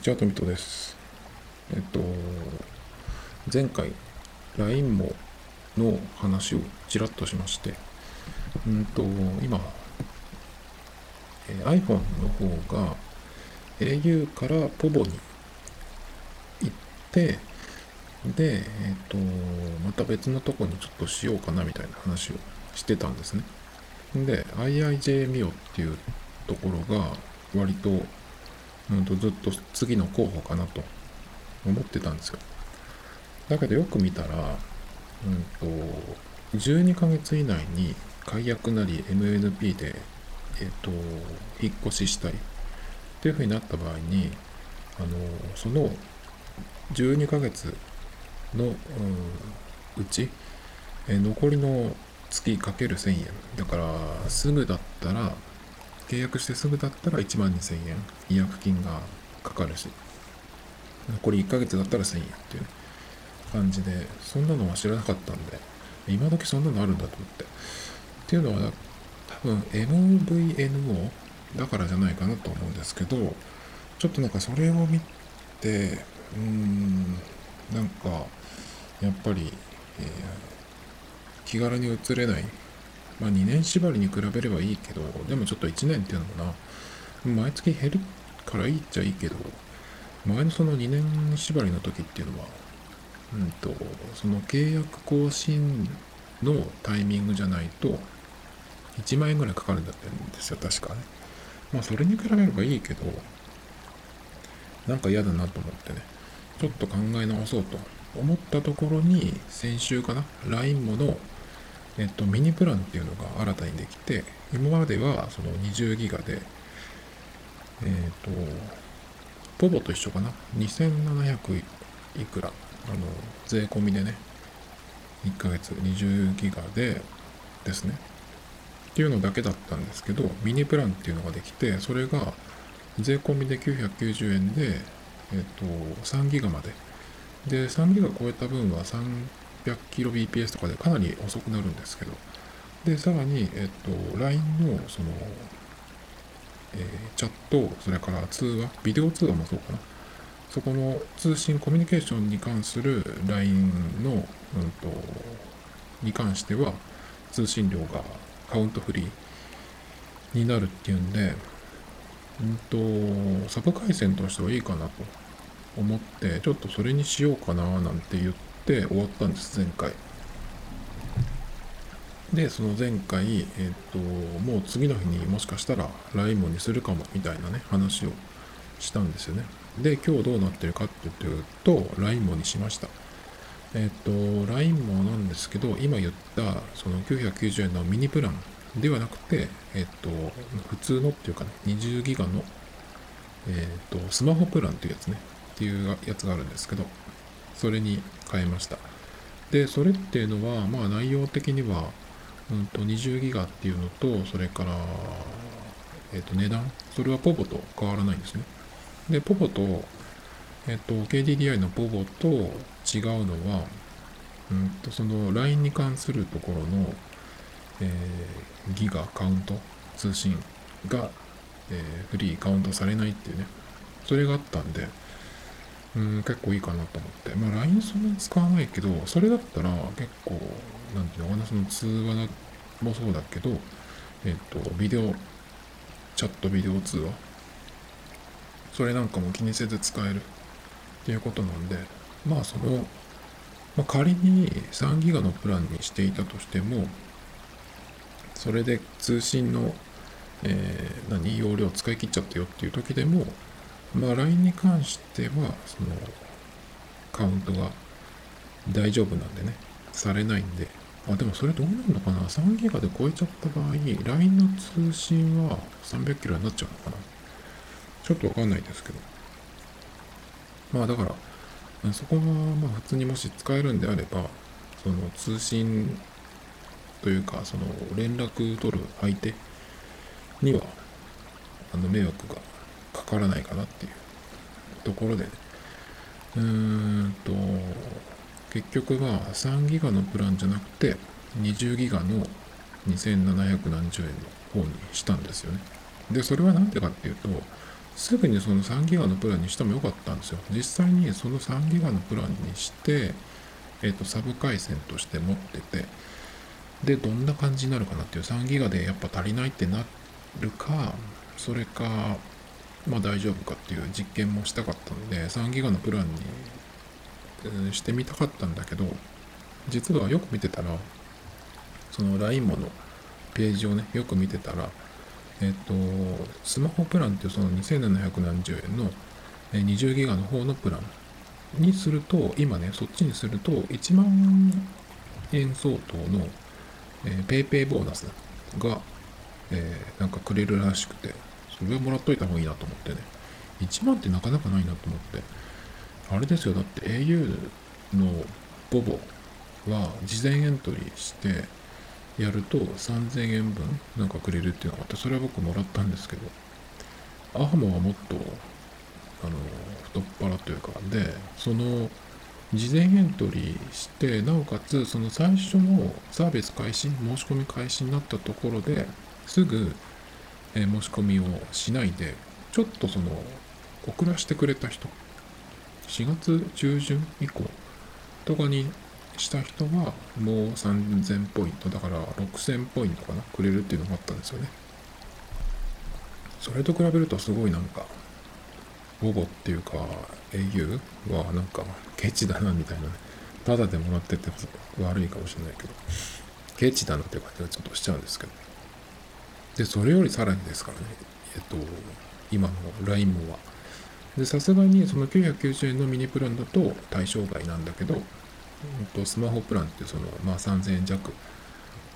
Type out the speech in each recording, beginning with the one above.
にちは、とみとです。えっと、前回、LINE もの話をちらっとしまして、うんと、今、えー iPhone の方が au から POVO に行って、で、えっと、また別のとこにちょっとしようかなみたいな話をしてたんですね。で、IIJ ミオっていうところが割とうんとずっと次の候補かなと思ってたんですよ。だけどよく見たら、うんと、12ヶ月以内に解約なり MNP で、えっと、引っ越ししたりっていう風になった場合に、あの、その12ヶ月の、うんうち、え残りの月かける1000円。だから、すぐだったら、契約してすぐだったら1万2000円。違約金がかかるし。残り1ヶ月だったら1000円っていう感じでそんなのは知らなかったんで。今時そんなのあるんだと思って。っていうのは多分 MVNO だからじゃないかなと思うんですけどちょっとなんかそれを見てうーんなんかやっぱり、えー気軽に移れないまあ2年縛りに比べればいいけど、でもちょっと1年っていうのもな、毎月減るからいいっちゃいいけど、前のその2年縛りの時っていうのは、うんと、その契約更新のタイミングじゃないと、1万円ぐらいかかるんだってんですよ、確かね。まあそれに比べればいいけど、なんか嫌だなと思ってね、ちょっと考え直そうと思ったところに、先週かな、LINE ものえっと、ミニプランっていうのが新たにできて、今まではその20ギガで、えっと、ポボと一緒かな ?2700 いくら、あの、税込みでね、1ヶ月20ギガでですね。っていうのだけだったんですけど、ミニプランっていうのができて、それが税込みで990円で、えっと、3ギガまで。で、3ギガ超えた分は3 100kbps とかでかなり遅くなるんですけど、で、さらに、えっと、LINE の、その、えーチャット、それから通話、ビデオ通話もそうかな。そこの通信、コミュニケーションに関する LINE の、うんと、に関しては、通信量がカウントフリーになるっていうんで、うんと、サブ回線としてはいいかなと思って、ちょっとそれにしようかななんて言っ、って終わったんです前回。でその前回えっ、ともう次の日にもしかしたら LINE もにするかもみたいなね話をしたんですよね。で今日どうなってるかっていうと LINE もにしました。えっ、と LINE もなんですけど今言ったその990円のミニプランではなくてえっ、と普通のっていうかね20ギガのえっ、とスマホプランっていうやつねっていうやつがあるんですけどそれに変えました。で、それっていうのは、まあ内容的には、うんと20ギガっていうのと、それから、えっ、と値段、それはポボと変わらないんですね。で、ポボと、えっ、と、KDDI のポボと違うのは、うんと、その LINE に関するところの、えーギガカウント、通信が、えーフリーカウントされないっていうね、それがあったんで、うん、結構いいかなと思って。まあ、LINE そんなに使わないけど、それだったら結構、なんていうのかな、その通話もそうだけど、えっと、ビデオ、チャットビデオ通話、それなんかも気にせず使えるっていうことなんで、まあ、その、まあ、仮に3ギガのプランにしていたとしても、それで通信の、えー何、容量使い切っちゃったよっていう時でも、まあ、LINE に関しては、その、カウントが大丈夫なんでね、されないんで、あ、でもそれどうなるのかな ?3 ギガで超えちゃった場合、LINE の通信は300キロになっちゃうのかなちょっとわかんないですけど。まあだから、そこはまあ普通にもし使えるんであれば、その通信というか、その連絡取る相手には、あの迷惑がかからないかなっていうところでね。うーんと、結局は3ギガのプランじゃなくて、20ギガの2700円の方にしたんですよね。で、それはなんでかっていうと、すぐにその3ギガのプランにしてもよかったんですよ。実際にその3ギガのプランにして、えっ、ー、と、サブ回線として持ってて、で、どんな感じになるかなっていう、3ギガでやっぱ足りないってなるか、それか、まあ大丈夫かっていう実験もしたかったので、3ギガのプランにしてみたかったんだけど、実はよく見てたら、その LINE ものページをね、よく見てたら、えっと、スマホプランっていうその2700円の20ギガの方のプランにすると、今ね、そっちにすると1万円相当の、えー、ペイペイボーナスが、えー、なんかくれるらしくて、それもらっといた方がいいなと思ってね。1万ってなかなかないなと思って。あれですよ、だって au のボボは事前エントリーして、やると3000円分なんかくれるっていうのがあってそれは僕もらったんですけどアハモはもっとあの太っ腹というかでその事前エントリーしてなおかつその最初のサービス開始申し込み開始になったところですぐ、え申し込みをしないでちょっとその遅らせてくれた人4月中旬以降とかにした人はもう3000ポイントだから6000ポイントかなくれるっていうのもあったんですよね。それと比べるとすごいなんかボボっていうか au はなんかケチだなみたいなねただでもらってて悪いかもしれないけどケチだなっていう感じがちょっとしちゃうんですけど。でそれよりさらにですからねえっと今の LINE もはでさすがにその990円のミニプランだと対象外なんだけどとスマホプランってその、まあ、3000円弱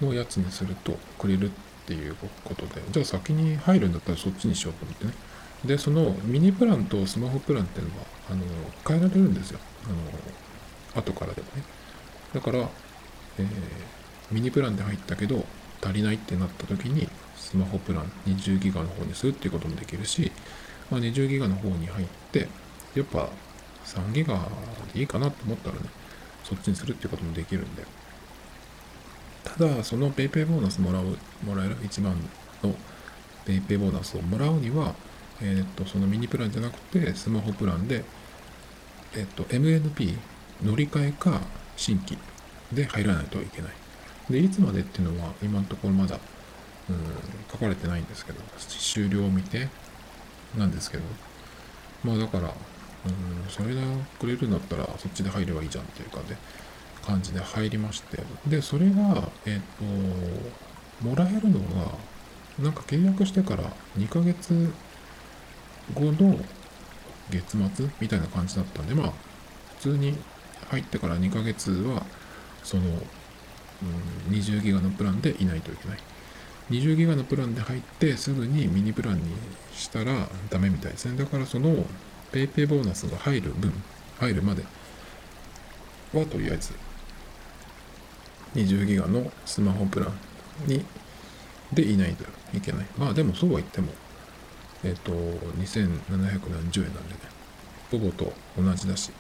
のやつにするとくれるっていうことで、じゃあ先に入るんだったらそっちにしようと思ってね。で、そのミニプランとスマホプランっていうのは、あの、変えられるんですよ。あの、後からでもね。だから、えー、ミニプランで入ったけど、足りないってなった時に、スマホプラン20ギガの方にするっていうこともできるし、まあ、20ギガの方に入って、やっぱ3ギガでいいかなと思ったらね、そっちにするっていうこともできるんで。ただ、その PayPay ボーナスもらう、もらえる1万の PayPay ボーナスをもらうには、えっ、と、そのミニプランじゃなくて、スマホプランで、えっ、と、MNP 乗り換えか新規で入らないといけない。で、いつまでっていうのは今のところまだ、うん、書かれてないんですけど、終了を見てなんですけど、まあだから、うん、それがくれるんだったらそっちで入ればいいじゃんっていうかで、感じで入りまして、で、それが、えっ、と、もらえるのが、なんか契約してから2ヶ月後の月末みたいな感じだったんで、まあ、普通に入ってから2ヶ月は、その、うん、20ギガのプランでいないといけない。20ギガのプランで入ってすぐにミニプランにしたらダメみたいですね。だからその PayPay ボーナスが入る分、入るまではとりあえず20ギガのスマホプランにでいないといけない。まあでもそうは言っても、えっ、ー、と、2700円なんでね、ほぼと同じだし。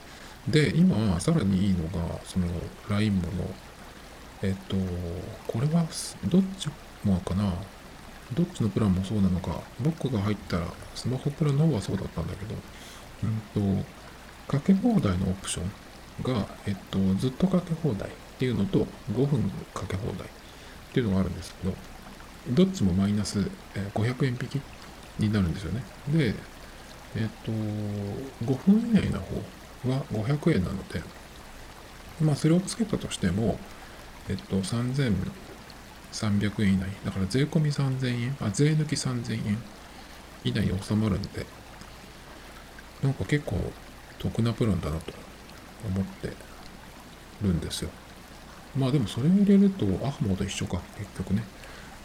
で、今、さらにいいのが、その LINE もの、えっ、ー、と、これはどっちもかな。どっちのプランもそうなのか、僕が入ったらスマホプランの方はそうだったんだけど、うんと、かけ放題のオプションが、えっと、ずっとかけ放題っていうのと、5分かけ放題っていうのがあるんですけど、どっちもマイナス500円引きになるんですよね。で、えっと、5分以内の方は500円なので、まあ、それをつけたとしても、えっと、300円以内、だから税込み3000円、あ、税抜き3000円以内に収まるんで、なんか結構得なプランだなと思ってるんですよ。まあでもそれを入れるとアハモと一緒か、結局ね。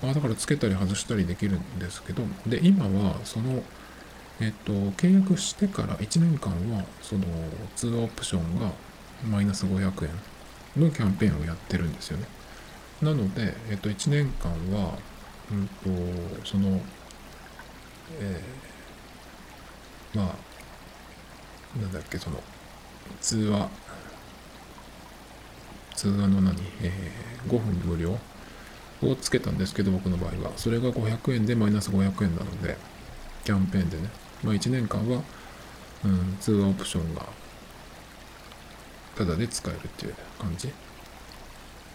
まあだからつけたり外したりできるんですけど、で、今はその、えっと、契約してから1年間は、その通話オプションがマイナス500円のキャンペーンをやってるんですよね。なので、えっと、1年間は、うんと、その、えー、まあ、なんだっけ、その、通話、通話の何、えー、5分無料をつけたんですけど、僕の場合は。それが500円でマイナス500円なので、キャンペーンでね。まあ、1年間は、うん、通話オプションがただで使えるっていう感じ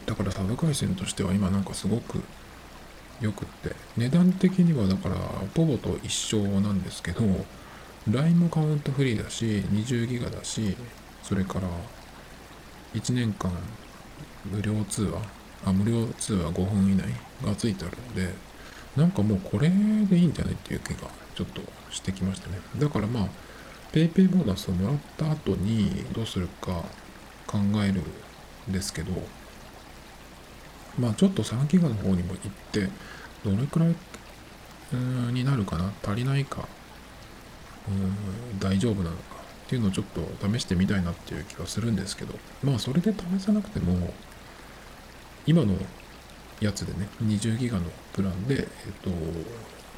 だからサブ回線としては今なんかすごくよくって値段的にはだからポボと一緒なんですけど LINE もカウントフリーだし20ギガだしそれから1年間無料通話あ無料通話5分以内がついてあるのでなんかもうこれでいいんじゃないっていう気がちょっとしてきましたね。だからまあ PayPay ボーナスをもらった後にどうするか考えるんですけどまあちょっと3ギガの方にも行ってどれくらいになるかな？足りないか？うん大丈夫なのか？っていうのをちょっと試してみたいなっていう気はするんですけど。まあそれで試さなくても今のやつでね20ギガのプランでえっと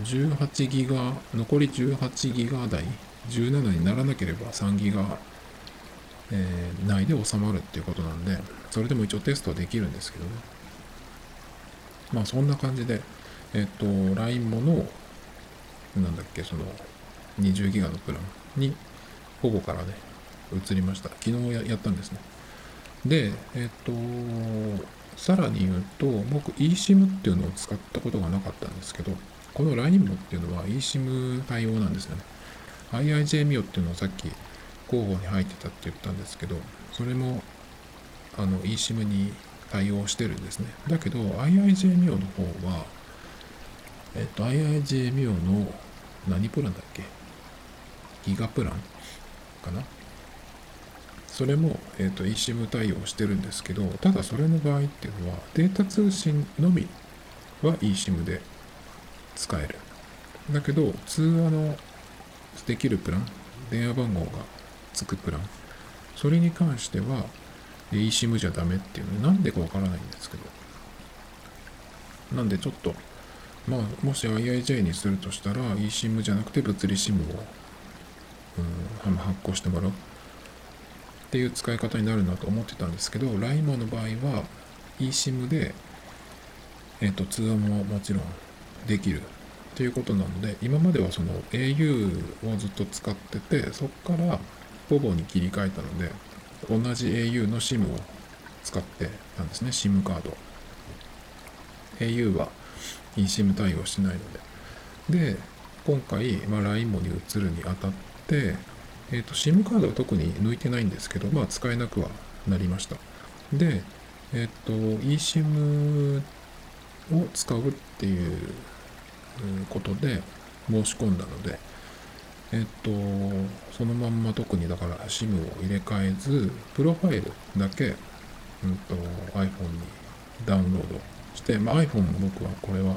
18ギガ残り18ギガ台17にならなければ3ギガ、えー、内で収まるっていうことなんでそれでも一応テストはできるんですけどね。まあそんな感じでえっと LINE ものなんだっけその20ギガのプランにほぼからね移りました。昨日やったんですね。でえっとさらに言うと僕 eSIM っていうのを使ったことがなかったんですけどこの LINE もっていうのは eSIM 対応なんですよね。IIJMIO っていうのをさっき候補に入ってたって言ったんですけどそれもあの eSIM に対応してるんですね。だけど IIJMIO の方はえっと IIJMIO の何プランだっけ？ギガプランかな？それも、えーと、eSIM 対応してるんですけど、ただそれの場合っていうのは、データ通信のみは eSIM で使える。だけど、通話のできるプラン、電話番号がつくプラン、それに関しては eSIM じゃダメっていうの？なんでかわからないんですけど。なんでちょっと、まあ、もし IIJ にするとしたら eSIM じゃなくて物理 SIM をうん、発行してもらう。っていう使い方になるなと思ってたんですけど LINE の場合は eSIM で、えーと、通話ももちろんできる。っていうことなので今まではその au をずっと使っててそこからポボに切り替えたので同じ au の SIM を使ってたんですね SIM カード au は eSIM 対応しないのでで今回、まあ、LINE もに移るにあたって、えっ、ー、と、SIM カードは特に抜いてないんですけど、まあ、使えなくはなりました。で、えっ、ー、と、eSIM を使うっていうことで申し込んだので、えっと、そのまんま特にだから SIM を入れ替えず、プロファイルだけ、うんと、iPhone にダウンロードして、まあ、iPhone も僕はこれは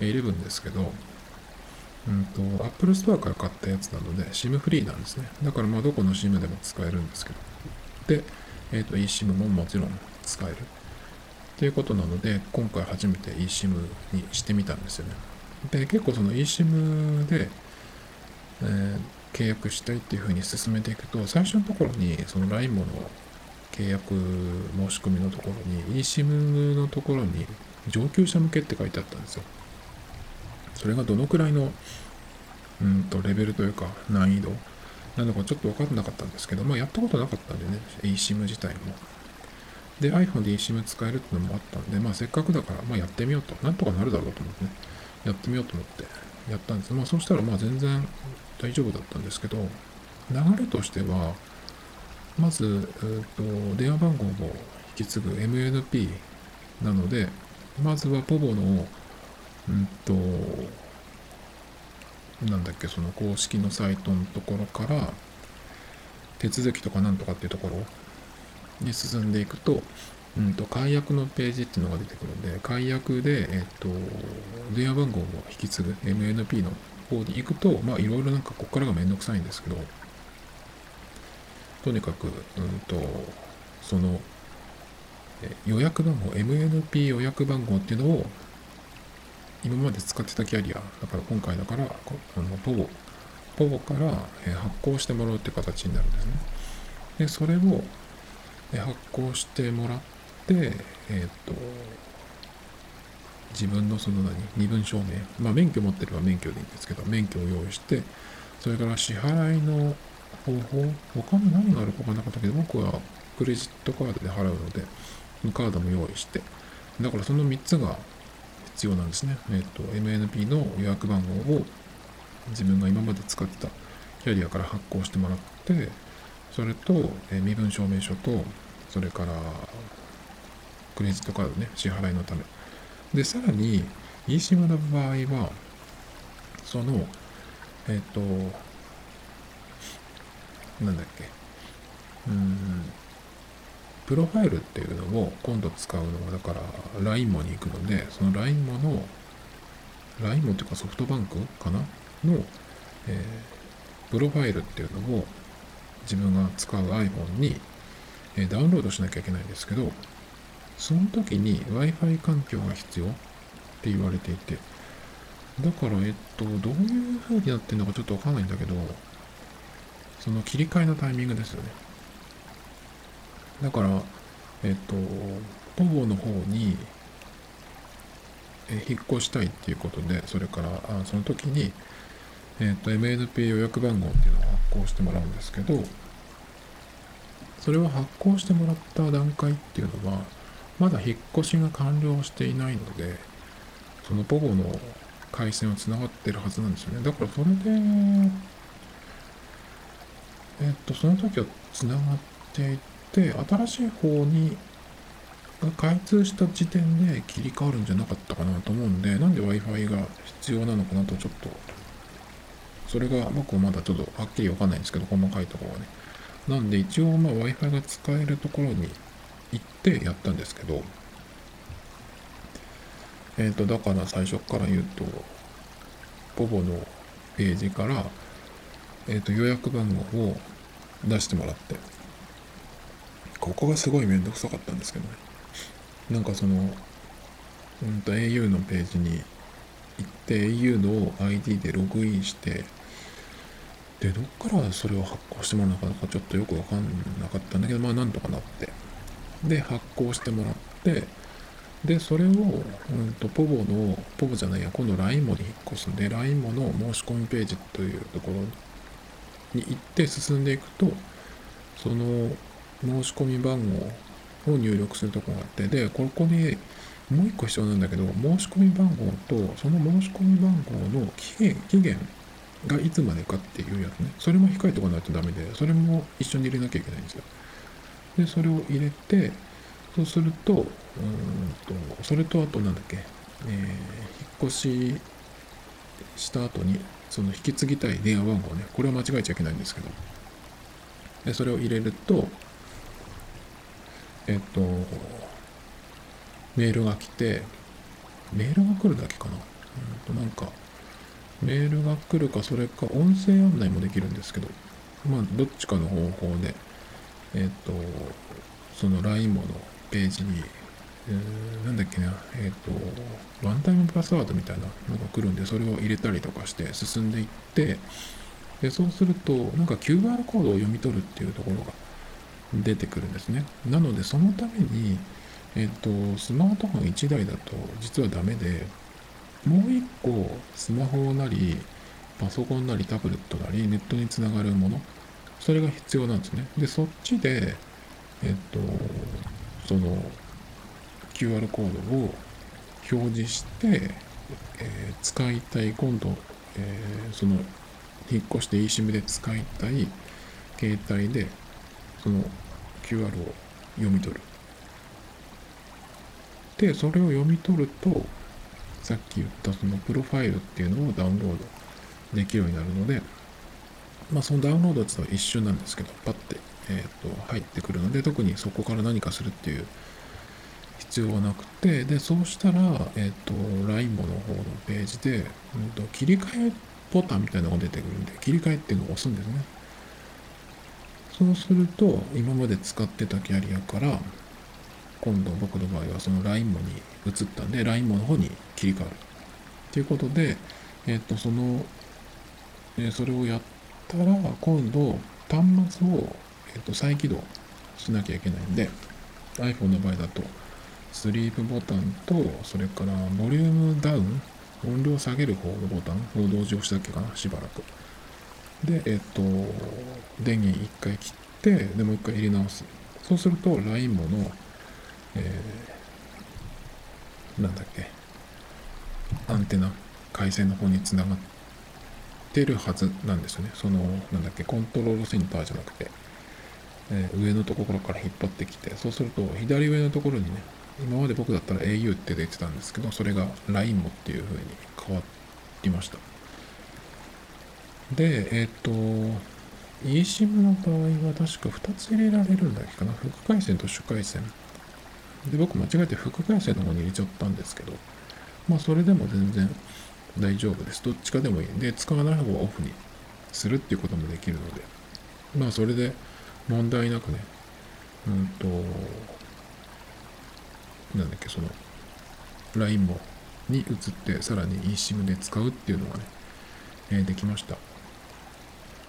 11ですけど、うんと、Apple Store から買ったやつなので、SIM フリーなんですね。だからまあどこの SIM でも使えるんですけど。で、えっ、と eSIM ももちろん使える。っていうことなので、今回初めて eSIM にしてみたんですよね。で、結構その eSIM で、えー、契約したいっていうふうに進めていくと、最初のところに、その LINE もの契約申し込みのところに、eSIM のところに上級者向けって書いてあったんですよ。それがどのくらいの、うんと、レベルというか、難易度？なのかちょっと分かんなかったんですけど、まあ、やったことなかったんでね、eSIM 自体も。で、iPhone で eSIM 使えるってのもあったんで、まあ、せっかくだから、まあ、やってみようと。なんとかなるだろうと思ってね、やってみようと思ってやったんです。まあ、そしたら、まあ、全然大丈夫だったんですけど、流れとしては、まず、えーと、電話番号を引き継ぐ MNP なので、まずは POVO のうんと、なんだっけ、その公式のサイトのところから、手続きとかなんとかっていうところに進んでいくと、うんと、解約のページっていうのが出てくるので、解約で、えっと、電話番号を引き継ぐ MNP の方に行くと、まあ、いろいろなんかここからがめんどくさいんですけど、とにかく、うんと、その、予約番号、MNP 予約番号っていうのを今まで使ってたキャリア、だから今回だから、あのポボ、ポボから、発行してもらうって形になるんですね。で、それを、発行してもらって、えっ、と、自分のその何、身分証明、まあ免許持ってれば免許でいいんですけど、免許を用意して、それから支払いの方法、他に何があるか分からなかったけど、僕はクレジットカードで払うので、カードも用意して、だからその3つが必要なんですね。えっ、と、MNP の予約番号を自分が今まで使ってたキャリアから発行してもらって、それと、え身分証明書と、それから、クレジットカードね、支払いのため。で、さらに、eSIM の場合は、その、えっ、と、なんだっけ、うん、プロファイルっていうのを今度使うのは、だから LINE モに行くので、その LINE モの、LINE モっていうかソフトバンクかな？の、えー、プロファイルっていうのを自分が使う iPhone に、えー、ダウンロードしなきゃいけないんですけど、その時に Wi-Fi 環境が必要って言われていて、だから、えっと、どういう風になってるのかちょっとわかんないんだけど、その切り替えのタイミングですよね。だから、えっと、ポボの方に、え引っ越したいっていうことで、それから、あその時に、えっと、MNP 予約番号っていうのを発行してもらうんですけど、それを発行してもらった段階っていうのは、まだ引っ越しが完了していないので、そのポボの回線は繋がってるはずなんですよね。だからそれで、えっと、その時は繋がっていて、新しい方にが開通した時点で切り替わるんじゃなかったかなと思うんで、なんで Wi-Fi が必要なのかなとちょっと、それが僕はまだちょっとはっきりわかんないんですけど、細かいところはね。なんで一応まあ Wi-Fi が使えるところに行ってやったんですけど、えっ、ー、と、だから最初から言うと、ポボのページから、えっ、ー、と、予約番号を出してもらって、ここがすごいめんどくさかったんですけどね。なんかその、うんと au のページに行って au の ID でログインして、で、どっからそれを発行してもらうのかなかちょっとよくわかんなかったんだけど、まあなんとかなって。で、発行してもらって、で、それを、うんと、ポボの、ポボじゃないや、今度 LINE モに引っ越すんで、LINE モの申し込みページというところに行って進んでいくと、その申し込み番号を入力するとこがあって、で、ここにもう一個必要なんだけど、申し込み番号と、その申し込み番号の期限、期限がいつまでかっていうやつね。それも控えておかないとダメで、それも一緒に入れなきゃいけないんですよ。で、それを入れて、そうすると、うんと、それとあとなんだっけ、えー、引っ越しした後に、その引き継ぎたい電話番号ね、これは間違えちゃいけないんですけど、でそれを入れると、えっと、メールが来て、メールが来るだけかな。うんと、なんか、メールが来るか、それか音声案内もできるんですけど、まあ、どっちかの方法で、えっと、その LINE ものページに、えー、なんだっけな、えっ、と、ワンタイムパスワードみたいなのが来るんで、それを入れたりとかして進んでいって、でそうすると、なんか QR コードを読み取るっていうところが出てくるんですね。なので、そのために、えっ、ー、と、スマートフォン1台だと実はダメで、もう1個スマホなり、パソコンなりタブレットなり、ネットにつながるもの、それが必要なんですね。で、そっちで、えっ、と、その QR コードを表示して、えー、使いたい今度、えー、その引っ越して eSIM で使いたい携帯でその QR を読み取る。で、それを読み取ると、さっき言ったそのプロファイルっていうのをダウンロードできるようになるので、まあそのダウンロードっていうのは一瞬なんですけど、パッてえーと、入ってくるので特にそこから何かするっていう必要はなくてでそうしたら、えっ、ー、と LINE の方のページで、うんと、切り替えボタンみたいなのが出てくるんで切り替えっていうのを押すんですね。そうすると今まで使ってたキャリアから今度僕の場合はその LINE に移ったんで LINE の方に切り替わる。ということで、えっ、ー、とその、えー、それをやったら今度端末をえっと、再起動しなきゃいけないんで、iPhone の場合だと、スリープボタンと、それからボリュームダウン、音量下げる方のボタンを同時押したっけかな、しばらく。で、えっ、と、電源1回切って、でもう1回入れ直す。そうすると、LINE もの、えー、なんだっけ、アンテナ、回線の方につながっててるはずなんですよね。その、なんだっけ、コントロールセンターじゃなくて、えー、上のところから引っ張ってきて、そうすると、左上のところにね、今まで僕だったら au って出てたんですけど、それが LINE もっていう風に変わりました。で、えっ、ー、と、eSIM の場合は確か2つ入れられるんだっけかな。副回線と主回線。で、僕間違えて副回線の方に入れちゃったんですけど、まあそれでも全然大丈夫です。どっちかでもいい。で、使わない方はオフにするっていうこともできるので、まあそれで問題なくね、うんと、なんだっけ、その、LINE もに移って、さらに eSIM で使うっていうのがね、えー、できました。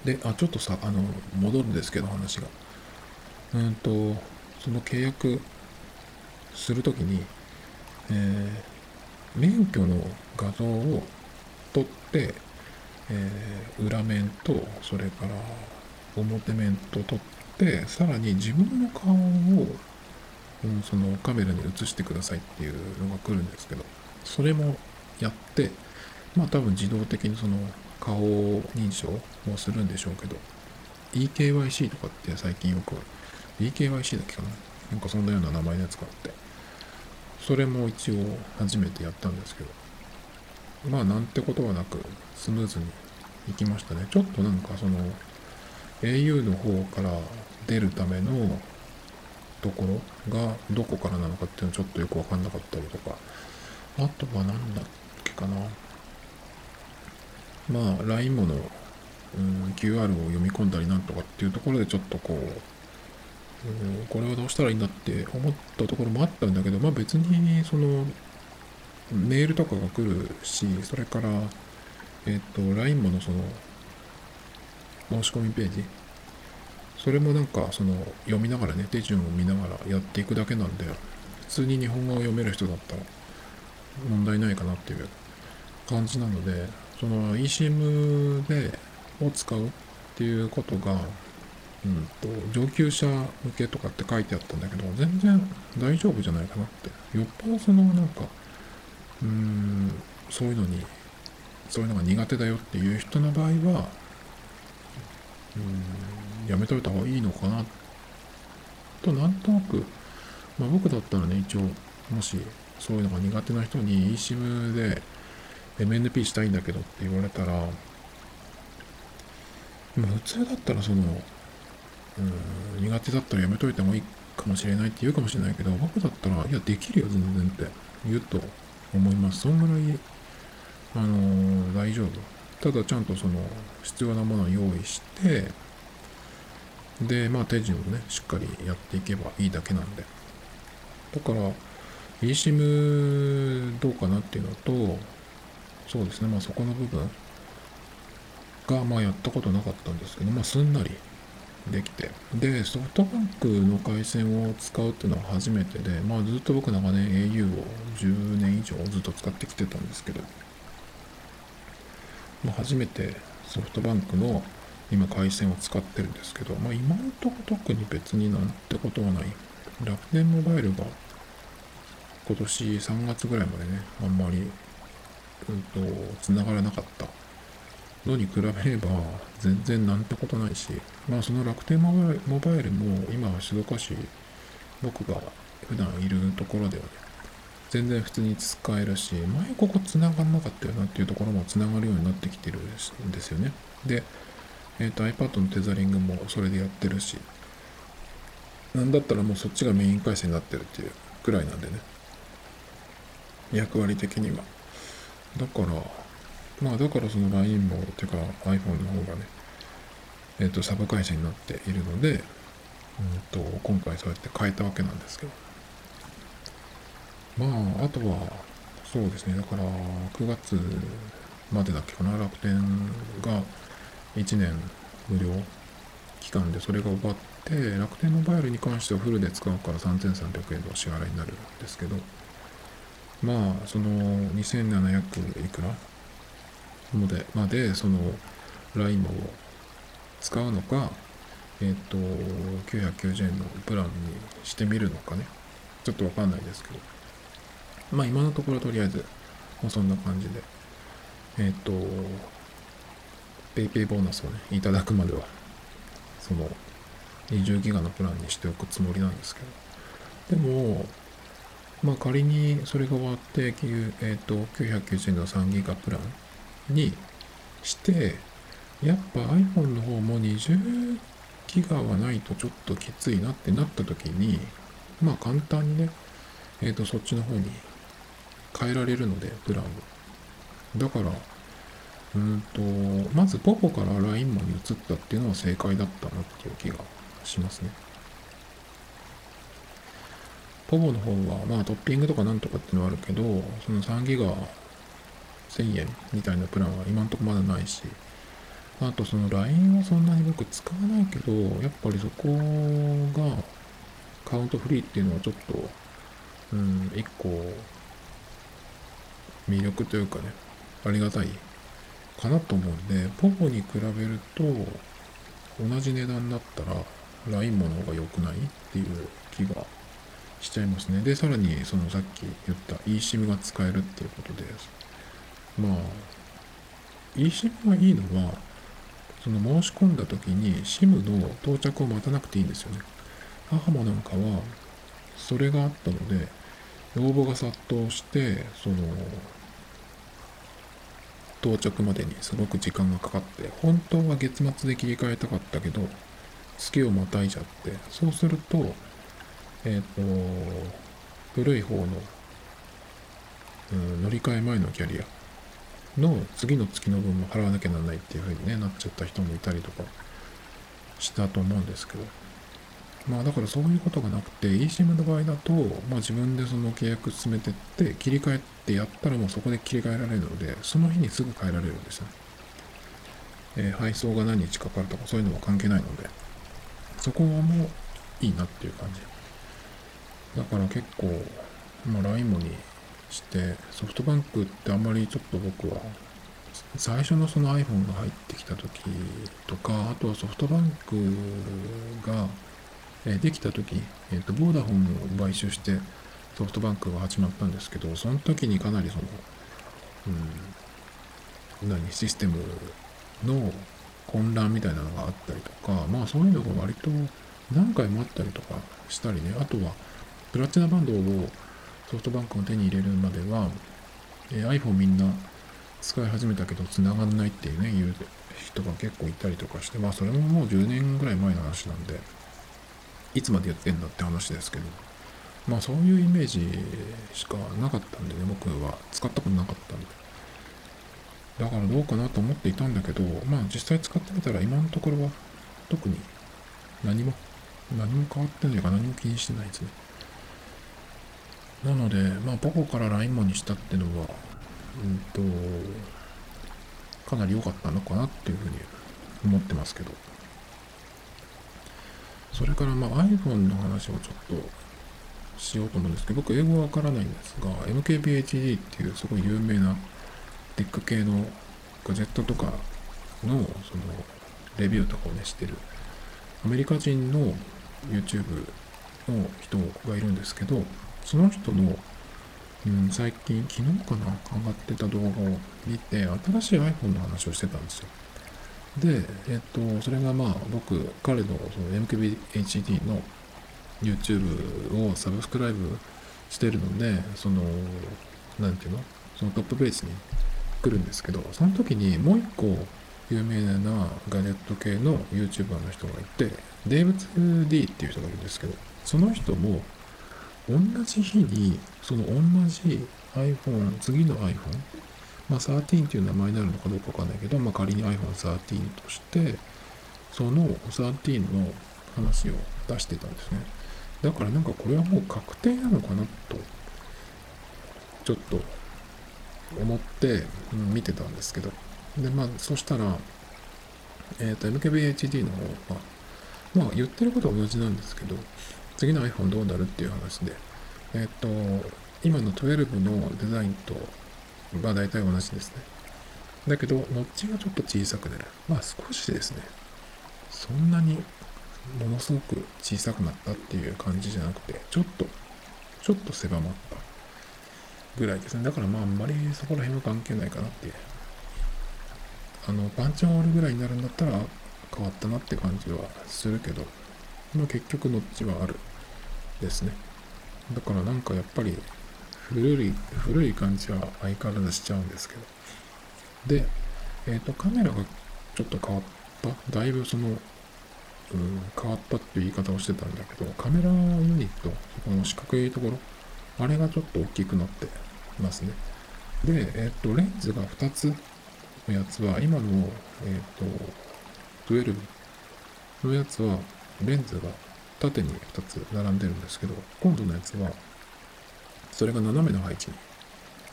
で、あ、ちょっとさ、あの、戻るんですけど、話が。うんと、その契約するときに、えー、免許の画像を撮って、えー、裏面と、それから表面と撮って、さらに自分の顔を、うん、そのカメラに映してくださいっていうのが来るんですけど、それもやって、まあ多分自動的にその顔認証もするんでしょうけど、eKYC とかって最近よく、eKYC だっけかな？なんかそんなような名前のやつがあって、それも一応初めてやったんですけど、まあなんてことはなくスムーズにいきましたね。ちょっとなんかその au の方から出るためのところがどこからなのかっていうのはちょっとよくわかんなかったりとか、あとは何だっけかな。まあ LINE もの、うん、QR を読み込んだりなんとかっていうところでちょっとこう、うん、これはどうしたらいいんだって思ったところもあったんだけど、まあ別にそのメールとかが来るし、それから、えっ、と、LINE ものその申し込みページ、それもなんかその読みながらね、手順を見ながらやっていくだけなんで、普通に日本語を読める人だったら問題ないかなっていう感じなので、その eSIM でを使うっていうことが、うん。と、上級者向けとかって書いてあったん。だけど、全然大丈夫じゃないかなって。よっぽどそのなん。か、うーん、そういうのに、そういうのが苦手だよっていう人の場合は、うん、やめといた方がいいのかな、となん。となく、まあ僕だったらね、一応、もしそういうのが苦手な人に eSIM で MNP したいん。だけどって言われたら、まあ、普通だったらその、うん、苦手だったらやめといてもいいかもしれないって言うかもしれないけど、僕だったら、いや、できるよ、全然って言うと思います。そんぐらい、あのー、大丈夫。ただ、ちゃんとその、必要なものを用意して、で、まあ、手順をね、しっかりやっていけばいいだけなんで。だから、eSIM どうかなっていうのと、そうですね、まあそこの部分が、まあやったことなかったんですけど、まあすんなりできて。で、ソフトバンクの回線を使うっていうのは初めてで、まあずっと僕長年 au を10年以上ずっと使ってきてたんですけど、まあ初めてソフトバンクの今回線を使ってるんですけど、まあ今のとこ特に別になんてことはない。楽天モバイルが今年3月ぐらいまでね、あんまりうんと、繋がらなかったのに比べれば、全然なんてことないし、まあその楽天モバイルも今は静岡市、僕が普段いるところではね、全然普通に使えるし、前ここ繋がんなかったよなっていうところも繋がるようになってきてるんですよね。で、えっ、ー、と iPad のテザリングもそれでやってるし、なんだったらもうそっちがメイン回線になってるっていうくらいなんでね。役割的には。だから、まあだからその LINE も、てか iPhone の方がね、えっ、ー、と、サブ会社になっているので、うんと、今回そうやって変えたわけなんですけど。まあ、あとは、そうですね、だから、9月までだっけかな、楽天が1年無料期間でそれが終わって、楽天モバイルに関してはフルで使うから3300円の支払いになるんですけど、まあその2700いくらのでまでその LINE を使うのか、えっ、と、990円のプランにしてみるのかね。ちょっとわかんないですけど。まあ今のところとりあえず、もうそんな感じで。えっ、と、PayPay ボーナスをね、いただくまでは、その、20ギガのプランにしておくつもりなんですけど。でも、まあ仮にそれが終わって、えっ、ー、と、990円の3ギガプランにして、やっぱ iPhone の方も20ギガはないとちょっときついなってなった時に、まあ簡単にね、えっ、ー、と、そっちの方に変えられるので、プランを。だから、うんと、まずポポから LINE モに移ったっていうのは正解だったなっていう気がしますね。ポポの方は、まあトッピングとかなんとかっていうのはあるけど、その3ギガ1000円みたいなプランは今んとこまだないし、あとその LINE はそんなに僕使わないけど、やっぱりそこがカウントフリーっていうのはちょっと、うん、一個魅力というかね、ありがたいかなと思うんで、ポポに比べると同じ値段だったら LINE もの方が良くないっていう気がしちゃいますね。で、さらにそのさっき言った eSIM が使えるっていうことで、まあ、eSIM がいいのは、その申し込んだ時に SIM の到着を待たなくていいんですよね。母もなんかは、それがあったので、応募が殺到して、その、到着までにすごく時間がかかって、本当は月末で切り替えたかったけど、月をまたいじゃって、そうすると、えっ、ー、と、古い方の、うん、乗り換え前のキャリアの次の月の分も払わなきゃならないっていう風にね、なっちゃった人もいたりとかしたと思うんですけど、まあだからそういうことがなくて eSIM の場合だと、まあ自分でその契約進めてって切り替えてやったらもうそこで切り替えられるので、その日にすぐ変えられるんですよ。えー、配送が何日かかるとかそういうのは関係ないので、そこはもういいなっていう感じ。だから結構、まあ LINE もにして、ソフトバンクってあんまりちょっと僕は最初のその iPhone が入ってきた時とか、あとはソフトバンクがえできた時、えーと、ボーダフォンを買収してソフトバンクが始まったんですけど、その時にかなりその、うん、何、システムの混乱みたいなのがあったりとか、まあそういうのが割と何回もあったりとかしたりね、あとはプラチナバンドをソフトバンクが手に入れるまでは、えー、iPhone みんな使い始めたけど繋がんないっていうね、言う人が結構いたりとかして、まあそれももう10年ぐらい前の話なんで、いつまでやってんだって話ですけど、まあそういうイメージしかなかったんでね、僕は使ったことなかったんで。だからどうかなと思っていたんだけど、まあ実際使ってみたら今のところは特に何も、何も変わってないか何も気にしてないですね。なので、まあポコから LINE もにしたっていうのは、うんと、かなり良かったのかなっていうふうに思ってますけど。それからまあ iPhone の話をちょっとしようと思うんですけど、僕英語わからないんですが、MKBHD っていうすごい有名なテック系のガジェットとかのそのレビューとかをねしてるアメリカ人の YouTube の人がいるんですけど、その人の、うん、最近、昨日かな上がってた動画を見て、新しい iPhone の話をしてたんですよ。で、えっと、それがまあ僕、彼のその MKBHD の YouTube をサブスクライブしてるので、その、なんていうの？そのトップページに来るんですけど、その時にもう一個有名なガジェット系の YouTuber の人がいて、デイブツ D っていう人がいるんですけど、その人も同じ日に、その同じ iPhone、次の iPhone まあ、13っていう名前になるのかどうかわかんないけど、まあ、仮に iPhone13 として、その13の話を出してたんですね。だからなんかこれはもう確定なのかなと、ちょっと思って、見てたんですけど。で、まあ、そしたら、えっ、ー、と、MKBHD の方は、まあ、言ってることは同じなんですけど、次の iPhone どうなるっていう話で、えっ、と、今の12のデザインとまあ大体同じですね。だけど、ノッチがちょっと小さくなる。まあ少しですね。そんなにものすごく小さくなったっていう感じじゃなくて、ちょっと、ちょっと狭まったぐらいですね。だからまああんまりそこら辺は関係ないかなっていう。あの、パンチホールぐらいになるんだったら変わったなって感じはするけど、ま結局どっちはあるですね。だからなんかやっぱり古い、古い感じは相変わらずしちゃうんですけど。で、えっ、ー、と、カメラがちょっと変わった？だいぶその、うん、変わったっていう言い方をしてたんだけど、カメラユニット、この四角いところ、あれがちょっと大きくなってますね。で、えっ、ー、と、レンズが2つのやつは、今の、えっ、ー、と、12のやつは、レンズが縦に2つ並んでるんですけど、今度のやつは、それが斜めの配置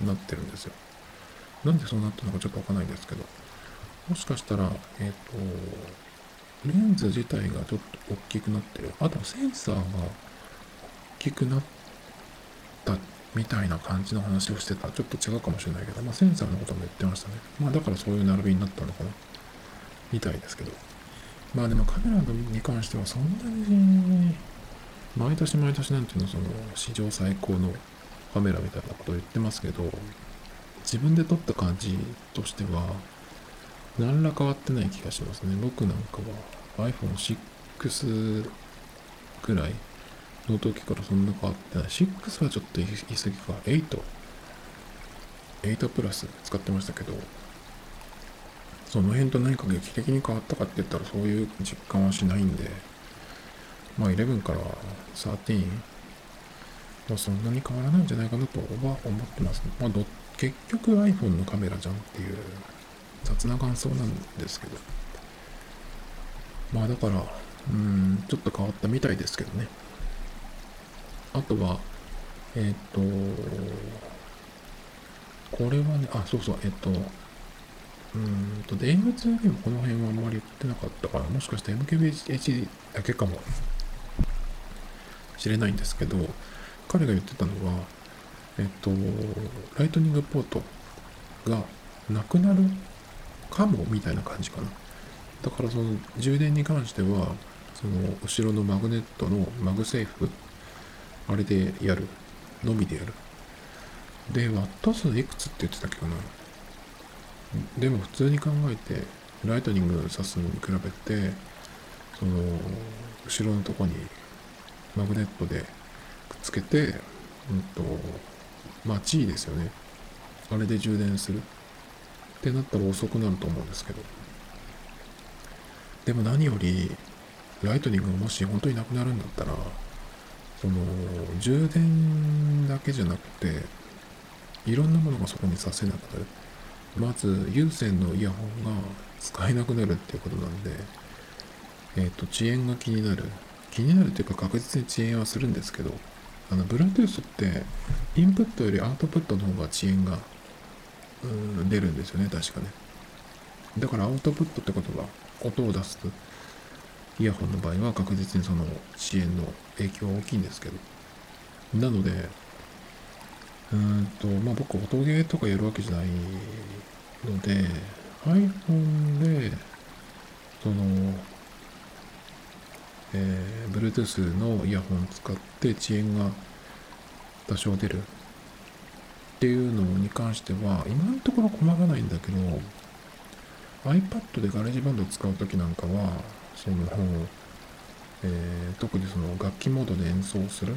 になってるんですよ。なんでそうなったのかちょっとわかんないんですけど、もしかしたら、えっ、ー、と、レンズ自体がちょっと大きくなってる。あとセンサーが大きくなったみたいな感じの話をしてた。ちょっと違うかもしれないけど、まあセンサーのことも言ってましたね。まあだからそういう並びになったのかな。みたいですけど。まあでもカメラに関してはそんなに、毎年毎年なんていうの、その史上最高のカメラみたいなことを言ってますけど、自分で撮った感じとしては、何ら変わってない気がしますね。僕なんかは iPhone6 ぐらいの時からそんな変わってない。6はちょっと言い過ぎか。8。8プラス使ってましたけど、その辺と何か劇的に変わったかって言ったらそういう実感はしないんで、まあ11から13まあ、そんなに変わらないんじゃないかなとは思ってます、ね。まあ、結局 iPhone のカメラじゃんっていう雑な感想なんですけど。まあだから、うん、ちょっと変わったみたいですけどね。あとは、えっ、と、これはね、あ、そうそう、えっ、と、うんと、で、M2 でもこの辺はあんまり言ってなかったから、もしかして MKBHD だけかもしれないんですけど、彼が言ってたのは、えっと、ライトニングポートがなくなるかもみたいな感じかな。だからその充電に関しては、その後ろのマグネットのマグセーフ、あれでやる。のみでやる。で、ワット数いくつって言ってたっけかな。でも普通に考えて、ライトニング挿すのに比べて、その、後ろのとこにマグネットでくっつけて、うんと、まあ、G ですよね。あれで充電する。ってなったら遅くなると思うんですけど。でも何より、ライトニングがもし本当になくなるんだったら、その、充電だけじゃなくて、いろんなものがそこにさせなくなる。まず、有線のイヤホンが使えなくなるっていうことなんで、えっ、ー、と、遅延が気になる。気になるっていうか確実に遅延はするんですけど、あの、Bluetooth って、インプットよりアウトプットの方が遅延が、うん、出るんですよね、確かね。だからアウトプットってことは、音を出すイヤホンの場合は確実にその遅延の影響は大きいんですけど。なので、うんと、まあ僕音ゲーとかやるわけじゃないので、iPhone で、その、えー、Bluetooth のイヤホンを使って遅延が多少出る。っていうのに関しては今のところ困らないんだけど iPad でガレージバンドを使う時なんかはその、えー、特にその楽器モードで演奏するっ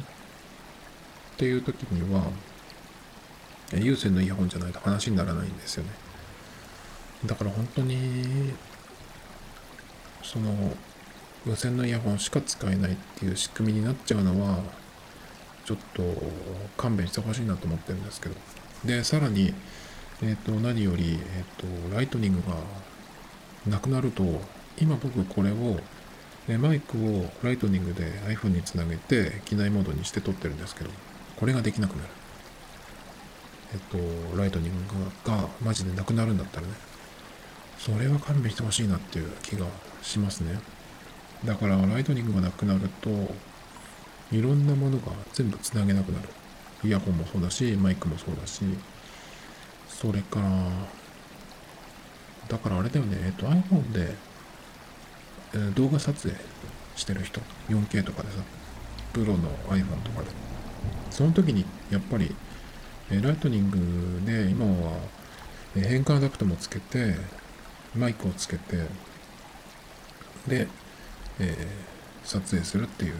ていう時には有線のイヤホンじゃないと話にならないんですよね。だから本当にその無線のイヤホンしか使えないっていう仕組みになっちゃうのはちょっと勘弁してほしいなと思ってるんですけど。でさらにえっ、ー、と何より、えっ、ー、とライトニングがなくなると今僕これをマイクをライトニングで iPhone につなげて機内モードにして撮ってるんですけどこれができなくなる。えっとライトニングがマジでなくなるんだったらねそれは勘弁してほしいなっていう気がしますね。だからライトニングがなくなるといろんなものが全部つなげなくなる。イヤホンもそうだしマイクもそうだしそれからだからあれだよねえっと iPhone でえー動画撮影してる人 4K とかでさプロの iPhone とかで。その時にやっぱり、えライトニングで今は、変換アダプトもつけてマイクをつけてで、えー撮影するっていう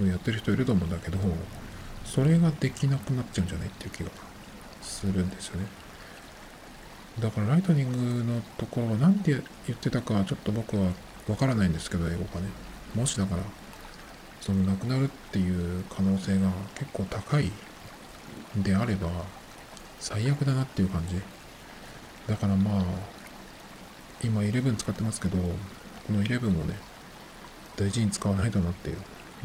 のをやってる人いると思うんだけどそれができなくなっちゃうんじゃないっていう気がするんですよね。だからライトニングのところは何て言ってたかちょっと僕はわからないんですけど英語がね。もしだからそのなくなるっていう可能性が結構高いであれば最悪だなっていう感じ。だからまあ今11使ってますけどこの11をね大事に使わないとなっていう。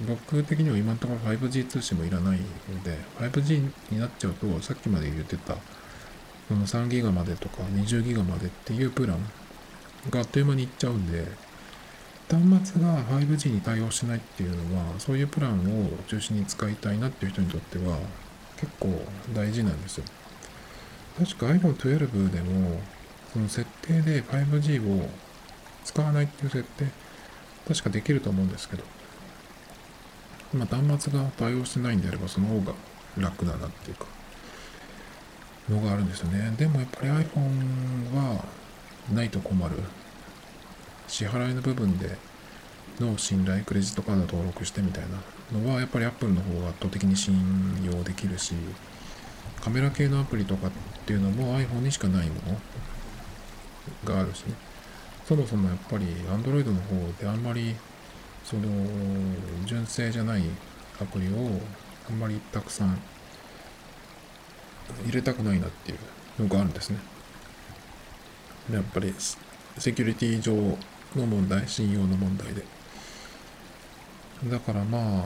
僕的には今のところ 5G 通信もいらないので 5G になっちゃうとさっきまで言ってたその3ギガまでとか20ギガまでっていうプランがあっという間にいっちゃうんで端末が 5G に対応しないっていうのはそういうプランを中心に使いたいなっていう人にとっては結構大事なんですよ。確か iPhone12 でもその設定で 5G を使わないっていう設定確かできると思うんですけどまあ端末が対応してないんであればその方が楽だなっていうかのがあるんですよね。でもやっぱり iPhone はないと困る。支払いの部分での信頼クレジットカード登録してみたいな。のはやっぱり Apple の方が圧倒的に信用できるしカメラ系のアプリとかっていうのも iPhone にしかないものがあるしね。そもそもやっぱり Android の方であんまりその純正じゃないアプリをあんまりたくさん入れたくないなっていうのがあるんですね。やっぱりセキュリティ上の問題信用の問題で。だからまあ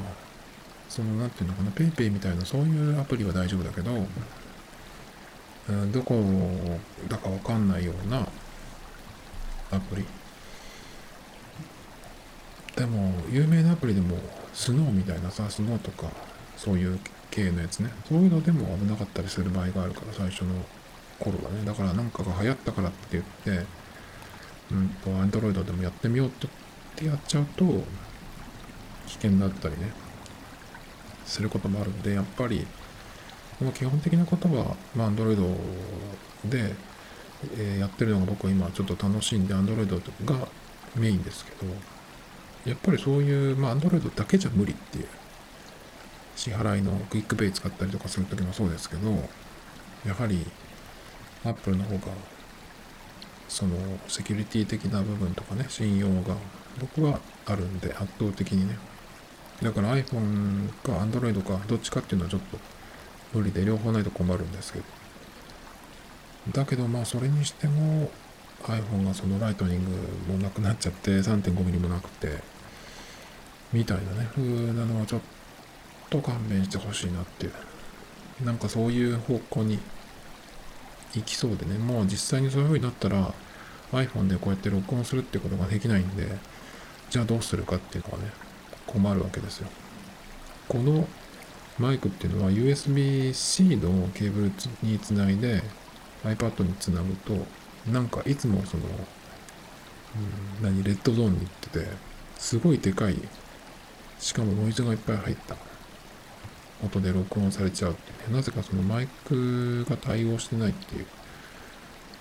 そのなんていうのかな PayPay みたいなそういうアプリは大丈夫だけどうんどこだかわかんないようなアプリ。でも有名なアプリでもスノーみたいなさスノーとかそういう系のやつね。そういうのでも危なかったりする場合があるから最初の頃はね。だからなんかが流行ったからって言ってうんと Android でもやってみようってやっちゃうと危険だったりねすることもあるんでやっぱりこの基本的なことは、まあ、Android で、えやってるのが僕は今ちょっと楽しいんで Android がメインですけどやっぱりそういう、まあ、Android だけじゃ無理っていう支払いのクイックペイ使ったりとかするときもそうですけどやはり Apple の方がそのセキュリティ的な部分とかね信用が僕はあるんで圧倒的にねだから iPhone か Android かどっちかっていうのはちょっと無理で両方ないと困るんですけど。だけどまあそれにしても iPhone がそのライトニングもなくなっちゃって 3.5mm もなくてみたいなね風なのはちょっと勘弁してほしいなっていう。なんかそういう方向に行きそうでね。もう実際にそういう風になったら iPhone でこうやって録音するってことができないんでじゃあどうするかっていうのはね困るわけですよ。このマイクっていうのは USB-C のケーブルにつないで iPad につなぐとなんかいつもその、うん、何レッドゾーンに行っててすごいでかいしかもノイズがいっぱい入った。音で録音されちゃうっていう。ねなぜかそのマイクが対応してないっていう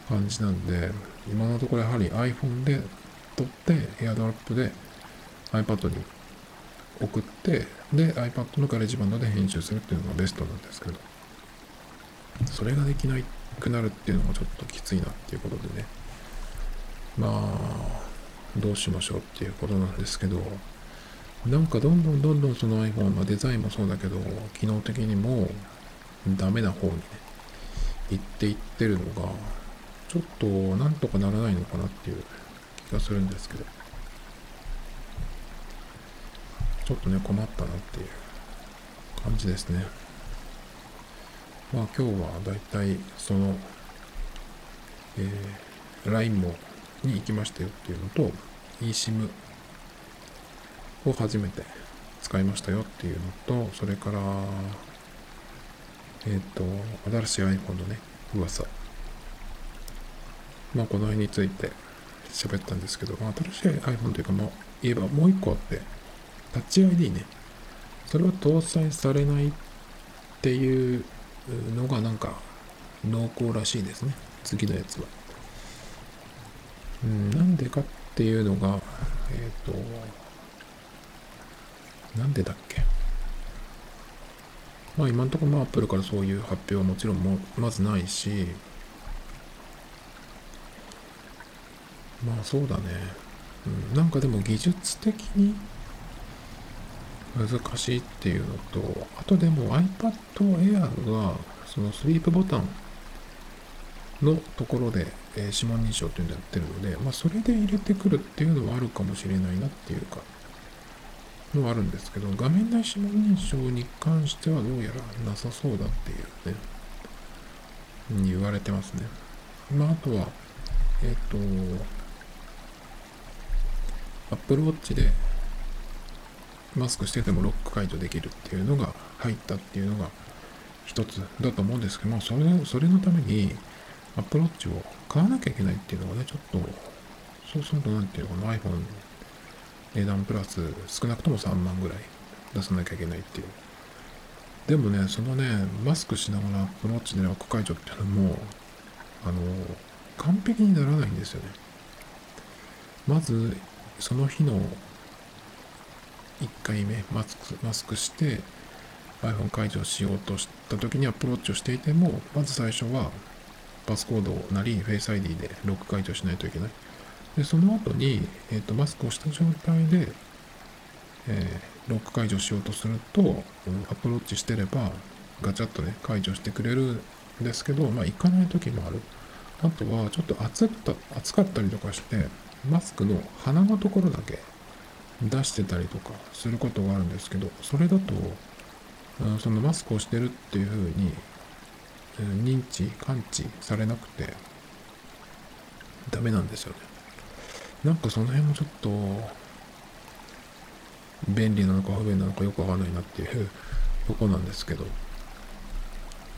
感じなんで今のところやはり iPhone で撮って AirDrop で iPad に送ってで iPad のガレージバンドで編集するっていうのがベストなんですけどそれができなくなるっていうのがちょっときついなっていうことでね。まあどうしましょうっていうことなんですけどなんかどんどんどんどんその iPhone、ま、デザインもそうだけど機能的にもダメな方にね行っていってるのがちょっとなんとかならないのかなっていう気がするんですけど。ちょっとね困ったなっていう感じですね。まあ今日はだいたいその、えー、LINE もに行きましたよっていうのと eSIM を初めて使いましたよっていうのとそれからえっ、と新しい iPhone のね噂。まあこの辺について喋ったんですけど、まあ、新しい iPhone というか、まあ、言えばもう一個あって、タッチ ID ね。それは搭載されないっていうのがなんか濃厚らしいですね。次のやつは。うん、なんでかっていうのが、えっ、ー、と、なんでだっけ？まあ今のところまあ Apple からそういう発表はもちろんもまずないし、まあそうだね。うん、なんかでも技術的に難しいっていうのと、あとでも iPad Air がそのスリープボタンのところで、えー、指紋認証っていうのやってるので、まあそれで入れてくるっていうのはあるかもしれないなっていうか、のはあるんですけど、画面内指紋認証に関してはどうやらなさそうだっていうね、に言われてますね。まああとは、えっ、ー、と、Apple Watch でマスクしててもロック解除できるっていうのが入ったっていうのが一つだと思うんですけど、まあそれ、それのために Apple Watch を買わなきゃいけないっていうのがね、ちょっと、そうするとなんていうのかな、iPhone 値段プラス少なくとも3万ぐらい出さなきゃいけないっていう。でもね、そのね、マスクしながら Apple Watch でロック解除っていうのも、あの、完璧にならないんですよね。まず、その日の1回目マスクマスクして iPhone 解除しようとした時にアプローチをしていてもまず最初はパスコードなり Face ID でロック解除しないといけない。でその後に、えーと、マスクをした状態で、えー、ロック解除しようとするとアプローチしてればガチャッとね解除してくれるんですけどまあ行かない時もある。あとはちょっと暑かった暑かったりとかしてマスクの鼻のところだけ出してたりとかすることがあるんですけど、それだと、そのマスクをしてるっていうふうに認知、感知されなくてダメなんですよね。なんかその辺もちょっと便利なのか不便なのかよくわかんないなっていうとこなんですけど。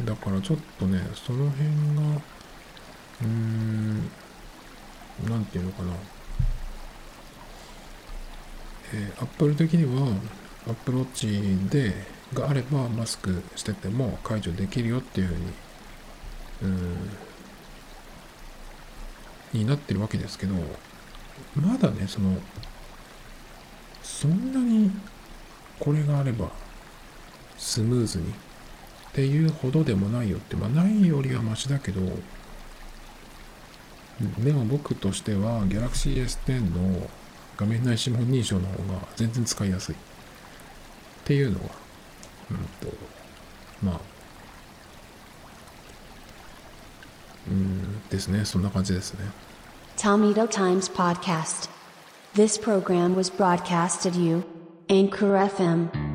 だからちょっとね、その辺が、うーん、なんていうのかな。えー、Apple 的には Apple Watch でがあればマスクしてても解除できるよっていうふうに、うん、になってるわけですけど、まだね、その、そんなにこれがあればスムーズにっていうほどでもないよって、まあないよりはマシだけど、でも僕としては Galaxy S10 の画面内指紋認証の方が全然使いやすいっていうのが、うんと、まあ、うんですね、そんな感じですね。Tomato Times Podcast This program was broadcasted you Anchor FM